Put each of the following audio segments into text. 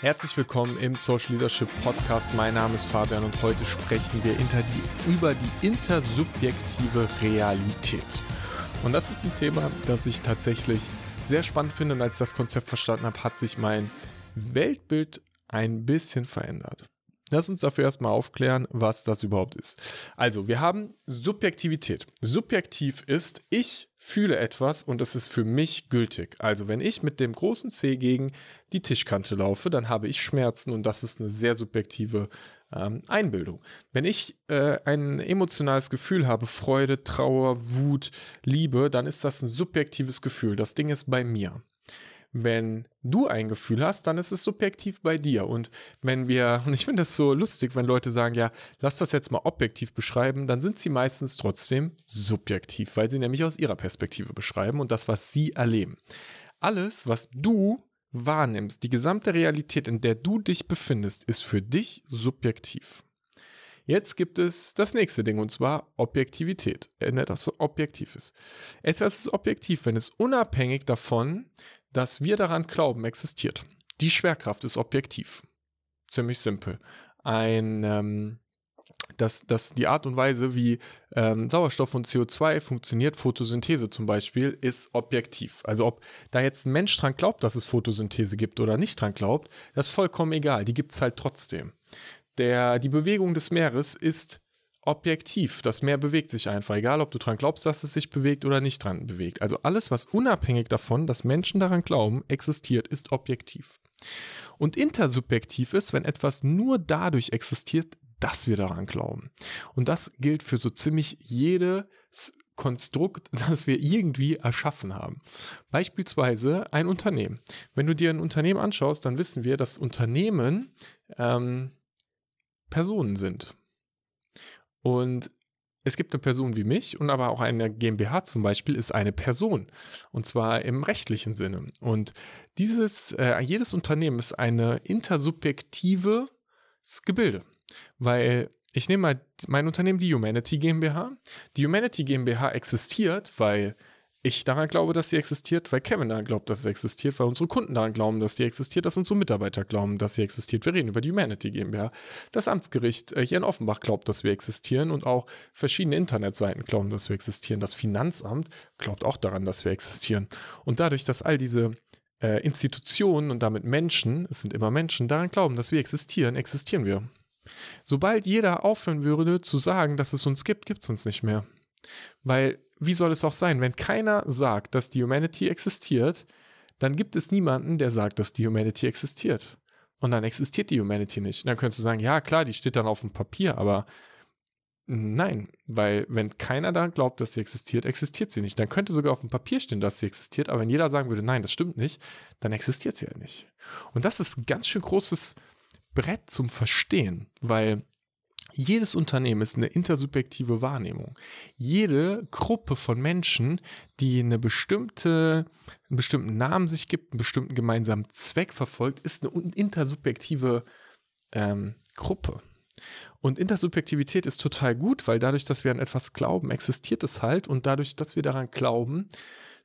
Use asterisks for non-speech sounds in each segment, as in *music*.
Herzlich willkommen im Social Leadership Podcast. Mein Name ist Fabian und heute sprechen wir die, über die intersubjektive Realität. Und das ist ein Thema, das ich tatsächlich sehr spannend finde und als ich das Konzept verstanden habe, hat sich mein Weltbild ein bisschen verändert. Lass uns dafür erstmal aufklären, was das überhaupt ist. Also, wir haben Subjektivität. Subjektiv ist, ich fühle etwas und es ist für mich gültig. Also, wenn ich mit dem großen C gegen die Tischkante laufe, dann habe ich Schmerzen und das ist eine sehr subjektive ähm, Einbildung. Wenn ich äh, ein emotionales Gefühl habe, Freude, Trauer, Wut, Liebe, dann ist das ein subjektives Gefühl. Das Ding ist bei mir. Wenn du ein Gefühl hast, dann ist es subjektiv bei dir. Und wenn wir, *laughs* und ich finde das so lustig, wenn Leute sagen, ja, lass das jetzt mal objektiv beschreiben, dann sind sie meistens trotzdem subjektiv, weil sie nämlich aus ihrer Perspektive beschreiben und das, was sie erleben. Alles, was du wahrnimmst, die gesamte Realität, in der du dich befindest, ist für dich subjektiv. Jetzt gibt es das nächste Ding und zwar Objektivität. Etwas so objektiv ist. Etwas ist objektiv, wenn es unabhängig davon, dass wir daran glauben, existiert. Die Schwerkraft ist objektiv. Ziemlich simpel. Ein, ähm, dass, dass die Art und Weise, wie ähm, Sauerstoff und CO2 funktioniert, Photosynthese zum Beispiel, ist objektiv. Also ob da jetzt ein Mensch dran glaubt, dass es Photosynthese gibt oder nicht dran glaubt, das ist vollkommen egal. Die gibt es halt trotzdem. Der, die Bewegung des Meeres ist objektiv. Das Meer bewegt sich einfach, egal ob du dran glaubst, dass es sich bewegt oder nicht dran bewegt. Also alles, was unabhängig davon, dass Menschen daran glauben, existiert, ist objektiv. Und intersubjektiv ist, wenn etwas nur dadurch existiert, dass wir daran glauben. Und das gilt für so ziemlich jedes Konstrukt, *laughs* das wir irgendwie erschaffen haben. Beispielsweise ein Unternehmen. Wenn du dir ein Unternehmen anschaust, dann wissen wir, dass Unternehmen ähm, Personen sind. Und es gibt eine Person wie mich und aber auch eine GmbH zum Beispiel ist eine Person. Und zwar im rechtlichen Sinne. Und dieses, äh, jedes Unternehmen ist eine intersubjektives Gebilde. Weil ich nehme mal mein Unternehmen, die Humanity GmbH. Die Humanity GmbH existiert, weil ich daran glaube, dass sie existiert, weil Kevin daran glaubt, dass sie existiert, weil unsere Kunden daran glauben, dass sie existiert, dass unsere Mitarbeiter glauben, dass sie existiert. Wir reden über die Humanity GmbH. Das Amtsgericht äh, hier in Offenbach glaubt, dass wir existieren und auch verschiedene Internetseiten glauben, dass wir existieren. Das Finanzamt glaubt auch daran, dass wir existieren. Und dadurch, dass all diese äh, Institutionen und damit Menschen, es sind immer Menschen, daran glauben, dass wir existieren, existieren wir. Sobald jeder aufhören würde zu sagen, dass es uns gibt, gibt es uns nicht mehr. Weil wie soll es auch sein, wenn keiner sagt, dass die Humanity existiert, dann gibt es niemanden, der sagt, dass die Humanity existiert. Und dann existiert die Humanity nicht. Und dann könntest du sagen, ja klar, die steht dann auf dem Papier, aber nein, weil wenn keiner daran glaubt, dass sie existiert, existiert sie nicht. Dann könnte sogar auf dem Papier stehen, dass sie existiert, aber wenn jeder sagen würde, nein, das stimmt nicht, dann existiert sie ja nicht. Und das ist ein ganz schön großes Brett zum Verstehen, weil jedes Unternehmen ist eine intersubjektive Wahrnehmung. Jede Gruppe von Menschen, die eine bestimmte, einen bestimmten Namen sich gibt, einen bestimmten gemeinsamen Zweck verfolgt, ist eine intersubjektive ähm, Gruppe. Und Intersubjektivität ist total gut, weil dadurch, dass wir an etwas glauben, existiert es halt und dadurch, dass wir daran glauben,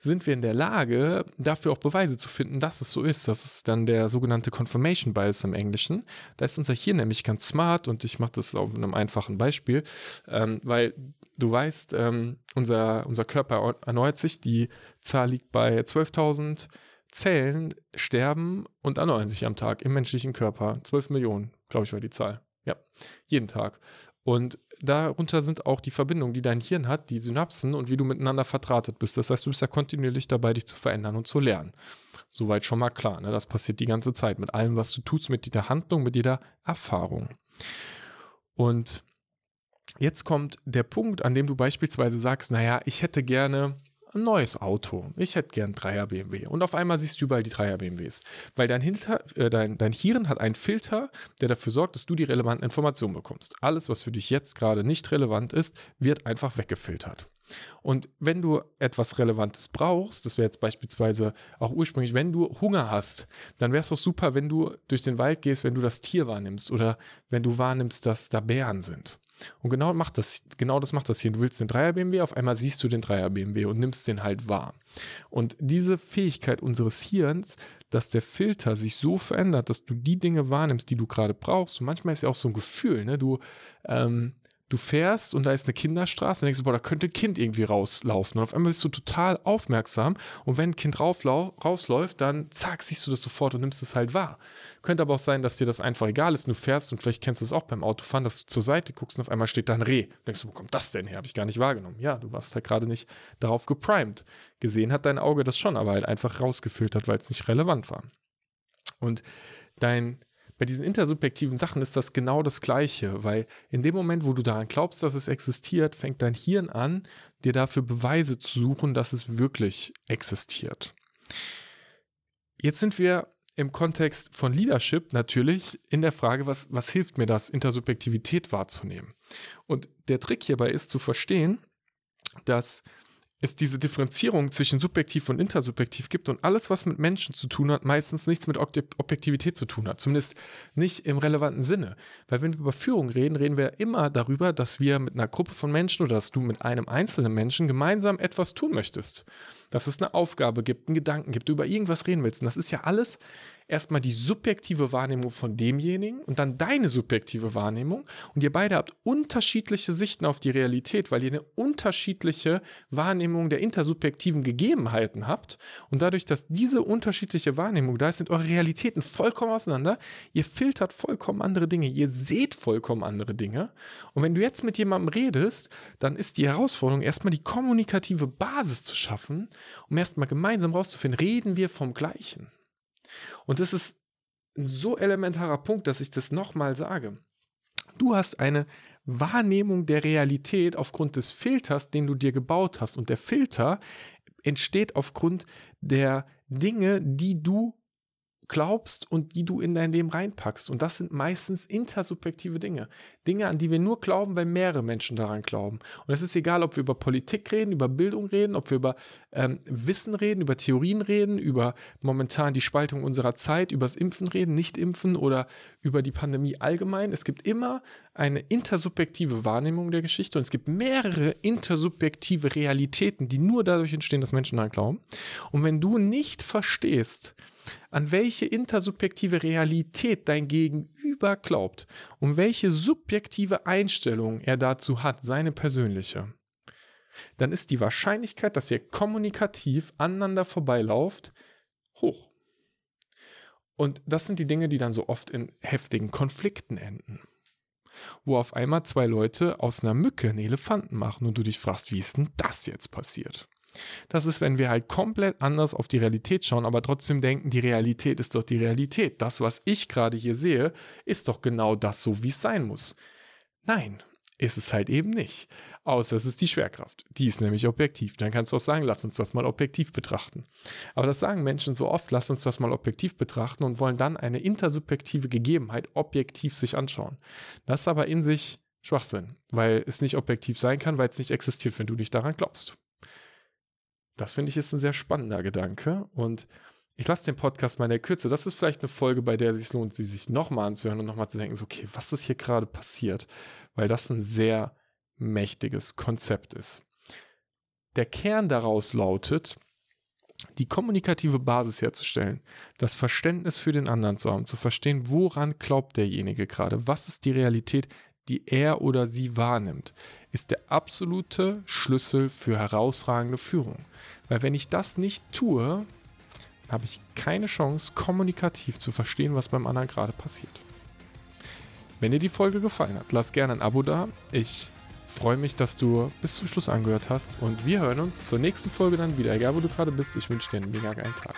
sind wir in der Lage, dafür auch Beweise zu finden, dass es so ist. Das ist dann der sogenannte Confirmation Bias im Englischen. Da ist unser Hirn nämlich ganz smart und ich mache das auf einem einfachen Beispiel, ähm, weil du weißt, ähm, unser, unser Körper erneuert sich, die Zahl liegt bei 12.000 Zellen sterben und erneuern sich am Tag im menschlichen Körper. 12 Millionen, glaube ich, war die Zahl. Ja, jeden Tag. Und darunter sind auch die Verbindungen, die dein Hirn hat, die Synapsen und wie du miteinander verdrahtet bist. Das heißt, du bist ja kontinuierlich dabei, dich zu verändern und zu lernen. Soweit schon mal klar. Ne? Das passiert die ganze Zeit mit allem, was du tust, mit jeder Handlung, mit jeder Erfahrung. Und jetzt kommt der Punkt, an dem du beispielsweise sagst, naja, ich hätte gerne ein neues Auto. Ich hätte gern 3er BMW. Und auf einmal siehst du überall die 3er BMWs. Weil dein, Hinter, äh, dein, dein Hirn hat einen Filter, der dafür sorgt, dass du die relevanten Informationen bekommst. Alles, was für dich jetzt gerade nicht relevant ist, wird einfach weggefiltert. Und wenn du etwas Relevantes brauchst, das wäre jetzt beispielsweise auch ursprünglich, wenn du Hunger hast, dann wäre es doch super, wenn du durch den Wald gehst, wenn du das Tier wahrnimmst oder wenn du wahrnimmst, dass da Bären sind. Und genau, macht das, genau das macht das hier. Du willst den Dreier BMW, auf einmal siehst du den Dreier BMW und nimmst den halt wahr. Und diese Fähigkeit unseres Hirns, dass der Filter sich so verändert, dass du die Dinge wahrnimmst, die du gerade brauchst. Und manchmal ist ja auch so ein Gefühl, ne? Du, ähm, du fährst und da ist eine Kinderstraße und denkst du, boah, da könnte ein Kind irgendwie rauslaufen. Und auf einmal bist du total aufmerksam und wenn ein Kind rausläuft, dann zack, siehst du das sofort und nimmst es halt wahr. Könnte aber auch sein, dass dir das einfach egal ist und du fährst und vielleicht kennst du es auch beim Autofahren, dass du zur Seite guckst und auf einmal steht da ein Reh. Und denkst du, wo kommt das denn her? Habe ich gar nicht wahrgenommen. Ja, du warst halt gerade nicht darauf geprimed. Gesehen hat dein Auge das schon, aber halt einfach rausgefiltert, weil es nicht relevant war. Und dein bei diesen intersubjektiven Sachen ist das genau das Gleiche, weil in dem Moment, wo du daran glaubst, dass es existiert, fängt dein Hirn an, dir dafür Beweise zu suchen, dass es wirklich existiert. Jetzt sind wir im Kontext von Leadership natürlich in der Frage, was, was hilft mir das, Intersubjektivität wahrzunehmen? Und der Trick hierbei ist zu verstehen, dass es diese Differenzierung zwischen subjektiv und intersubjektiv gibt und alles, was mit Menschen zu tun hat, meistens nichts mit Objektivität zu tun hat. Zumindest nicht im relevanten Sinne. Weil wenn wir über Führung reden, reden wir immer darüber, dass wir mit einer Gruppe von Menschen oder dass du mit einem einzelnen Menschen gemeinsam etwas tun möchtest. Dass es eine Aufgabe gibt, einen Gedanken gibt, du über irgendwas reden willst. Und das ist ja alles erstmal die subjektive Wahrnehmung von demjenigen und dann deine subjektive Wahrnehmung. Und ihr beide habt unterschiedliche Sichten auf die Realität, weil ihr eine unterschiedliche Wahrnehmung der intersubjektiven Gegebenheiten habt. Und dadurch, dass diese unterschiedliche Wahrnehmung da ist, sind eure Realitäten vollkommen auseinander. Ihr filtert vollkommen andere Dinge. Ihr seht vollkommen andere Dinge. Und wenn du jetzt mit jemandem redest, dann ist die Herausforderung, erstmal die kommunikative Basis zu schaffen, um erstmal gemeinsam rauszufinden, reden wir vom Gleichen. Und das ist ein so elementarer Punkt, dass ich das nochmal sage. Du hast eine Wahrnehmung der Realität aufgrund des Filters, den du dir gebaut hast. Und der Filter entsteht aufgrund der Dinge, die du glaubst und die du in dein Leben reinpackst. Und das sind meistens intersubjektive Dinge. Dinge, an die wir nur glauben, weil mehrere Menschen daran glauben. Und es ist egal, ob wir über Politik reden, über Bildung reden, ob wir über ähm, Wissen reden, über Theorien reden, über momentan die Spaltung unserer Zeit, über das Impfen reden, nicht impfen oder über die Pandemie allgemein. Es gibt immer eine intersubjektive Wahrnehmung der Geschichte und es gibt mehrere intersubjektive Realitäten, die nur dadurch entstehen, dass Menschen daran glauben. Und wenn du nicht verstehst, an welche intersubjektive Realität dein Gegenüber glaubt und welche subjektive Einstellung er dazu hat, seine persönliche, dann ist die Wahrscheinlichkeit, dass ihr kommunikativ aneinander vorbeilauft, hoch. Und das sind die Dinge, die dann so oft in heftigen Konflikten enden. Wo auf einmal zwei Leute aus einer Mücke einen Elefanten machen und du dich fragst, wie ist denn das jetzt passiert? Das ist, wenn wir halt komplett anders auf die Realität schauen, aber trotzdem denken, die Realität ist doch die Realität. Das, was ich gerade hier sehe, ist doch genau das so, wie es sein muss. Nein, ist es halt eben nicht. Außer es ist die Schwerkraft. Die ist nämlich objektiv. Dann kannst du auch sagen, lass uns das mal objektiv betrachten. Aber das sagen Menschen so oft, lass uns das mal objektiv betrachten und wollen dann eine intersubjektive Gegebenheit objektiv sich anschauen. Das ist aber in sich Schwachsinn, weil es nicht objektiv sein kann, weil es nicht existiert, wenn du nicht daran glaubst. Das finde ich ist ein sehr spannender Gedanke und ich lasse den Podcast mal in der Kürze. Das ist vielleicht eine Folge, bei der es sich lohnt, sie sich nochmal anzuhören und nochmal zu denken, so, okay, was ist hier gerade passiert? Weil das ein sehr mächtiges Konzept ist. Der Kern daraus lautet, die kommunikative Basis herzustellen, das Verständnis für den anderen zu haben, zu verstehen, woran glaubt derjenige gerade, was ist die Realität, die er oder sie wahrnimmt, ist der absolute Schlüssel für herausragende Führung. Weil wenn ich das nicht tue, habe ich keine Chance, kommunikativ zu verstehen, was beim anderen gerade passiert. Wenn dir die Folge gefallen hat, lass gerne ein Abo da. Ich freue mich, dass du bis zum Schluss angehört hast und wir hören uns zur nächsten Folge dann wieder. Egal wo du gerade bist, ich wünsche dir einen mega geilen Tag.